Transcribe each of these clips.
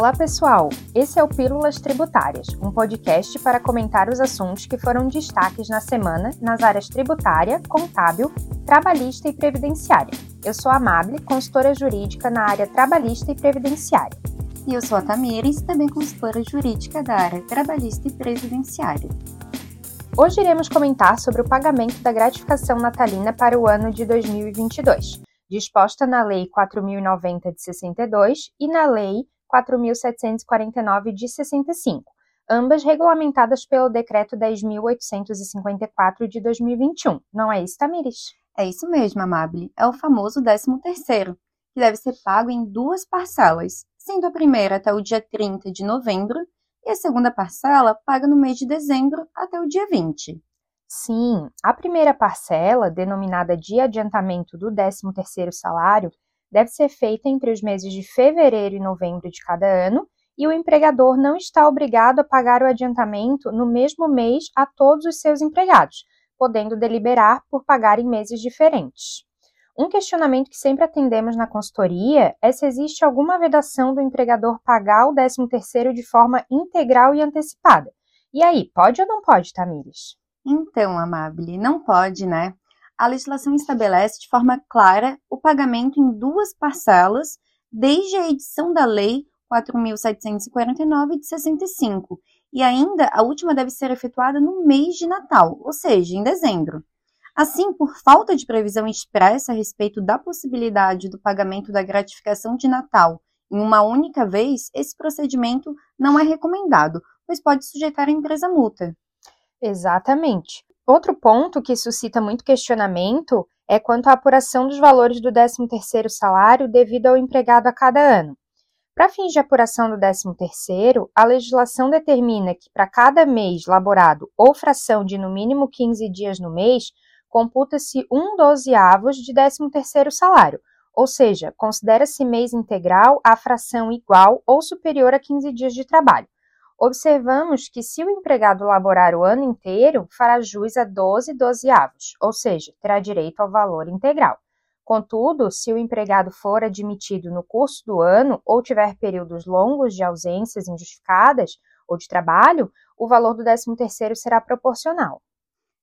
Olá, pessoal! Esse é o Pílulas Tributárias, um podcast para comentar os assuntos que foram destaques na semana nas áreas tributária, contábil, trabalhista e previdenciária. Eu sou a Amable, consultora jurídica na área trabalhista e previdenciária. E eu sou a Tamires, também consultora jurídica da área trabalhista e previdenciária. Hoje iremos comentar sobre o pagamento da gratificação natalina para o ano de 2022, disposta na Lei 4.090 de 62 e na Lei 4.749 de 65, ambas regulamentadas pelo Decreto 10.854 de 2021. Não é isso, Tamires? É isso mesmo, Amable. É o famoso 13º, que deve ser pago em duas parcelas, sendo a primeira até o dia 30 de novembro e a segunda parcela paga no mês de dezembro até o dia 20. Sim, a primeira parcela, denominada de adiantamento do 13º salário, deve ser feita entre os meses de fevereiro e novembro de cada ano, e o empregador não está obrigado a pagar o adiantamento no mesmo mês a todos os seus empregados, podendo deliberar por pagar em meses diferentes. Um questionamento que sempre atendemos na consultoria é se existe alguma vedação do empregador pagar o 13º de forma integral e antecipada. E aí, pode ou não pode, Tamires? Então, Amabile, não pode, né? A legislação estabelece de forma clara o pagamento em duas parcelas desde a edição da Lei 4.749 de 65, e ainda a última deve ser efetuada no mês de Natal, ou seja, em dezembro. Assim, por falta de previsão expressa a respeito da possibilidade do pagamento da gratificação de Natal em uma única vez, esse procedimento não é recomendado, pois pode sujeitar a empresa multa. Exatamente. Outro ponto que suscita muito questionamento é quanto à apuração dos valores do 13º salário devido ao empregado a cada ano. Para fins de apuração do 13º, a legislação determina que para cada mês laborado ou fração de no mínimo 15 dias no mês, computa-se um dozeavos de 13º salário, ou seja, considera-se mês integral a fração igual ou superior a 15 dias de trabalho observamos que se o empregado laborar o ano inteiro, fará jus a 12 dozeavos, ou seja, terá direito ao valor integral. Contudo, se o empregado for admitido no curso do ano ou tiver períodos longos de ausências injustificadas ou de trabalho, o valor do 13º será proporcional.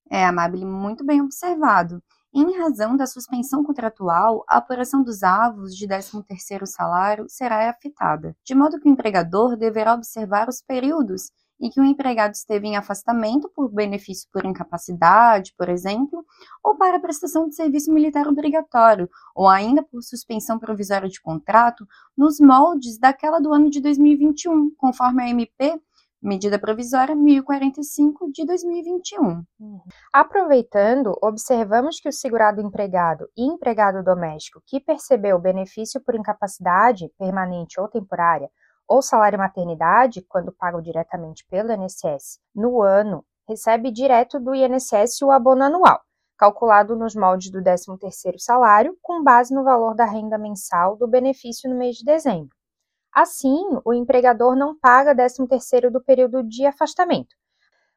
É, Amabile, muito bem observado. Em razão da suspensão contratual, a apuração dos avos de 13º salário será afetada, de modo que o empregador deverá observar os períodos em que o empregado esteve em afastamento por benefício por incapacidade, por exemplo, ou para prestação de serviço militar obrigatório, ou ainda por suspensão provisória de contrato, nos moldes daquela do ano de 2021, conforme a MP medida provisória 1045 de 2021. Uhum. Aproveitando, observamos que o segurado empregado e empregado doméstico que percebeu benefício por incapacidade permanente ou temporária ou salário maternidade, quando pago diretamente pelo INSS, no ano, recebe direto do INSS o abono anual, calculado nos moldes do 13º salário, com base no valor da renda mensal do benefício no mês de dezembro. Assim, o empregador não paga 13º do período de afastamento.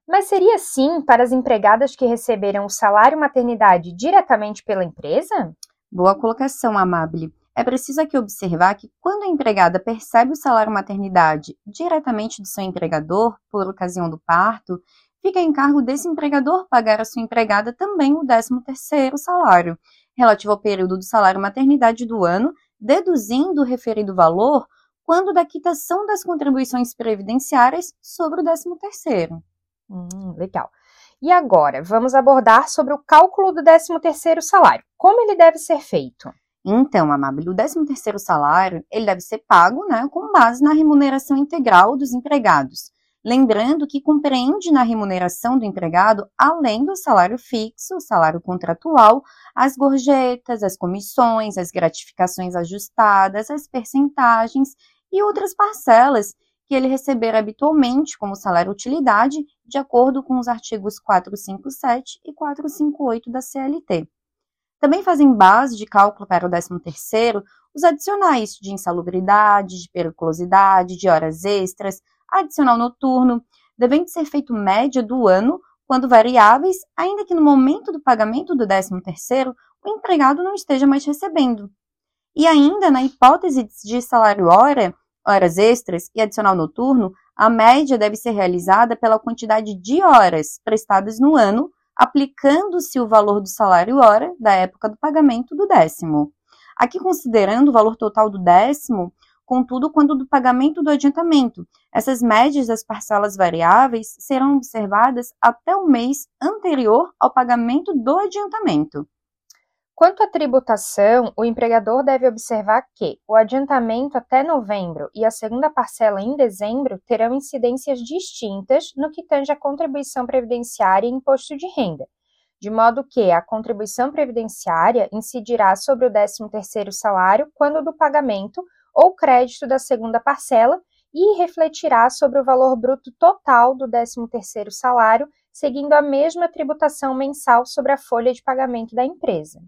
Mas seria assim para as empregadas que receberam o salário maternidade diretamente pela empresa? Boa colocação, Amable. É preciso aqui observar que quando a empregada percebe o salário maternidade diretamente do seu empregador, por ocasião do parto, fica em cargo desse empregador pagar à sua empregada também o 13º salário, relativo ao período do salário maternidade do ano, deduzindo o referido valor quando da quitação das contribuições previdenciárias sobre o 13º. Hum, legal. E agora, vamos abordar sobre o cálculo do 13º salário. Como ele deve ser feito? Então, Amável, o 13º salário, ele deve ser pago, né, com base na remuneração integral dos empregados. Lembrando que compreende na remuneração do empregado, além do salário fixo, o salário contratual, as gorjetas, as comissões, as gratificações ajustadas, as percentagens e outras parcelas que ele receber habitualmente como salário-utilidade, de acordo com os artigos 457 e 458 da CLT. Também fazem base de cálculo para o 13º os adicionais de insalubridade, de periculosidade, de horas extras, adicional noturno, devendo ser feito média do ano, quando variáveis, ainda que no momento do pagamento do 13º o empregado não esteja mais recebendo. E ainda, na hipótese de salário-hora, horas extras e adicional noturno, a média deve ser realizada pela quantidade de horas prestadas no ano, aplicando-se o valor do salário hora da época do pagamento do décimo. Aqui considerando o valor total do décimo, contudo, quando do pagamento do adiantamento. Essas médias das parcelas variáveis serão observadas até o mês anterior ao pagamento do adiantamento. Quanto à tributação, o empregador deve observar que o adiantamento até novembro e a segunda parcela em dezembro terão incidências distintas no que tange à contribuição previdenciária e imposto de renda, de modo que a contribuição previdenciária incidirá sobre o 13º salário quando do pagamento ou crédito da segunda parcela e refletirá sobre o valor bruto total do 13º salário, seguindo a mesma tributação mensal sobre a folha de pagamento da empresa.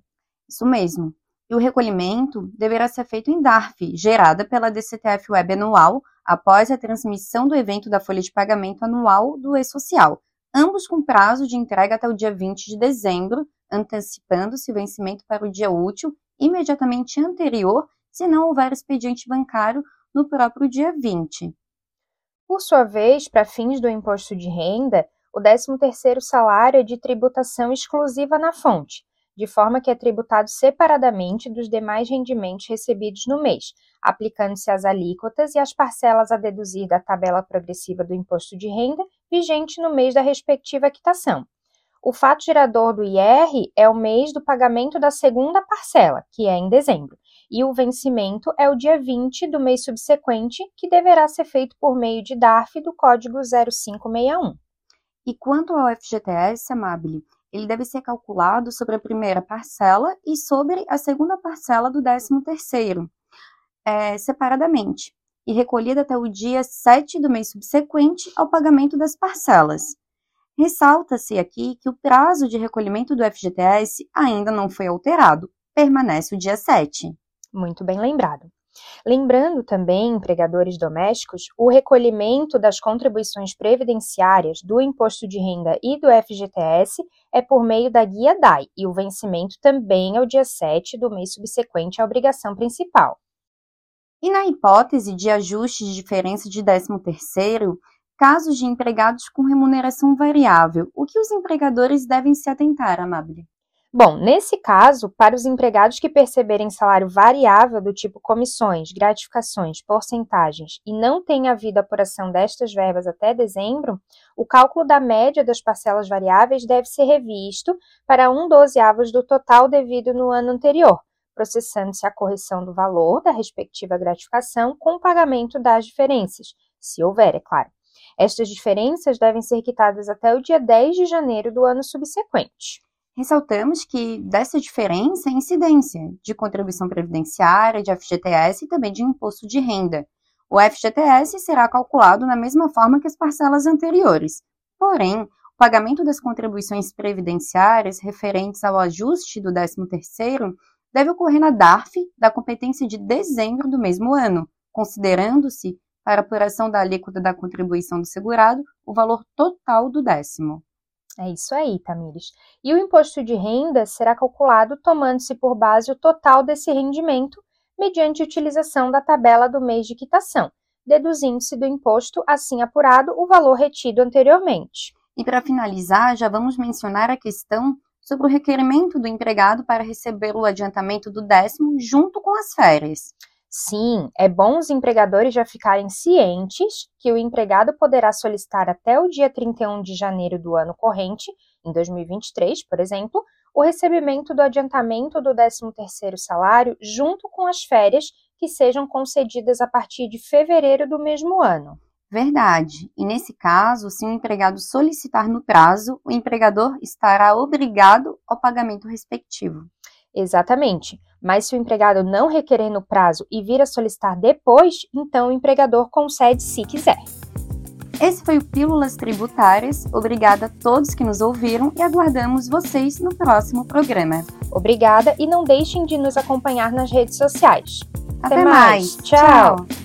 Isso mesmo. E o recolhimento deverá ser feito em DARF, gerada pela DCTF Web anual, após a transmissão do evento da folha de pagamento anual do E-Social, ambos com prazo de entrega até o dia 20 de dezembro, antecipando-se o vencimento para o dia útil imediatamente anterior se não houver expediente bancário no próprio dia 20. Por sua vez, para fins do imposto de renda, o 13º salário é de tributação exclusiva na fonte, de forma que é tributado separadamente dos demais rendimentos recebidos no mês, aplicando-se as alíquotas e as parcelas a deduzir da tabela progressiva do imposto de renda vigente no mês da respectiva quitação. O fato gerador do IR é o mês do pagamento da segunda parcela, que é em dezembro, e o vencimento é o dia 20 do mês subsequente, que deverá ser feito por meio de DARF do código 0561. E quanto ao FGTS, Amabile, ele deve ser calculado sobre a primeira parcela e sobre a segunda parcela do 13 terceiro, é, separadamente, e recolhida até o dia 7 do mês subsequente ao pagamento das parcelas. Ressalta-se aqui que o prazo de recolhimento do FGTS ainda não foi alterado, permanece o dia 7. Muito bem lembrado. Lembrando também, empregadores domésticos, o recolhimento das contribuições previdenciárias do imposto de renda e do FGTS é por meio da guia DAI e o vencimento também é o dia 7 do mês subsequente à obrigação principal. E na hipótese de ajuste de diferença de 13º, casos de empregados com remuneração variável, o que os empregadores devem se atentar, Amable? Bom, nesse caso, para os empregados que perceberem salário variável do tipo comissões, gratificações, porcentagens e não tenha havido apuração destas verbas até dezembro, o cálculo da média das parcelas variáveis deve ser revisto para um dozeavos do total devido no ano anterior, processando-se a correção do valor da respectiva gratificação com o pagamento das diferenças, se houver, é claro. Estas diferenças devem ser quitadas até o dia 10 de janeiro do ano subsequente. Ressaltamos que dessa diferença é incidência de contribuição previdenciária, de FGTS e também de imposto de renda. O FGTS será calculado na mesma forma que as parcelas anteriores. Porém, o pagamento das contribuições previdenciárias referentes ao ajuste do 13º deve ocorrer na DARF da competência de dezembro do mesmo ano, considerando-se, para apuração da alíquota da contribuição do segurado, o valor total do décimo. É isso aí, Tamires. E o imposto de renda será calculado tomando-se por base o total desse rendimento, mediante utilização da tabela do mês de quitação, deduzindo-se do imposto assim apurado o valor retido anteriormente. E para finalizar, já vamos mencionar a questão sobre o requerimento do empregado para receber o adiantamento do décimo junto com as férias. Sim, é bom os empregadores já ficarem cientes que o empregado poderá solicitar até o dia 31 de janeiro do ano corrente, em 2023, por exemplo, o recebimento do adiantamento do 13º salário junto com as férias que sejam concedidas a partir de fevereiro do mesmo ano. Verdade. E nesse caso, se o empregado solicitar no prazo, o empregador estará obrigado ao pagamento respectivo. Exatamente. Mas se o empregado não requerer no prazo e vir a solicitar depois, então o empregador concede se quiser. Esse foi o Pílulas Tributárias. Obrigada a todos que nos ouviram e aguardamos vocês no próximo programa. Obrigada e não deixem de nos acompanhar nas redes sociais. Até, Até mais. mais. Tchau. Tchau.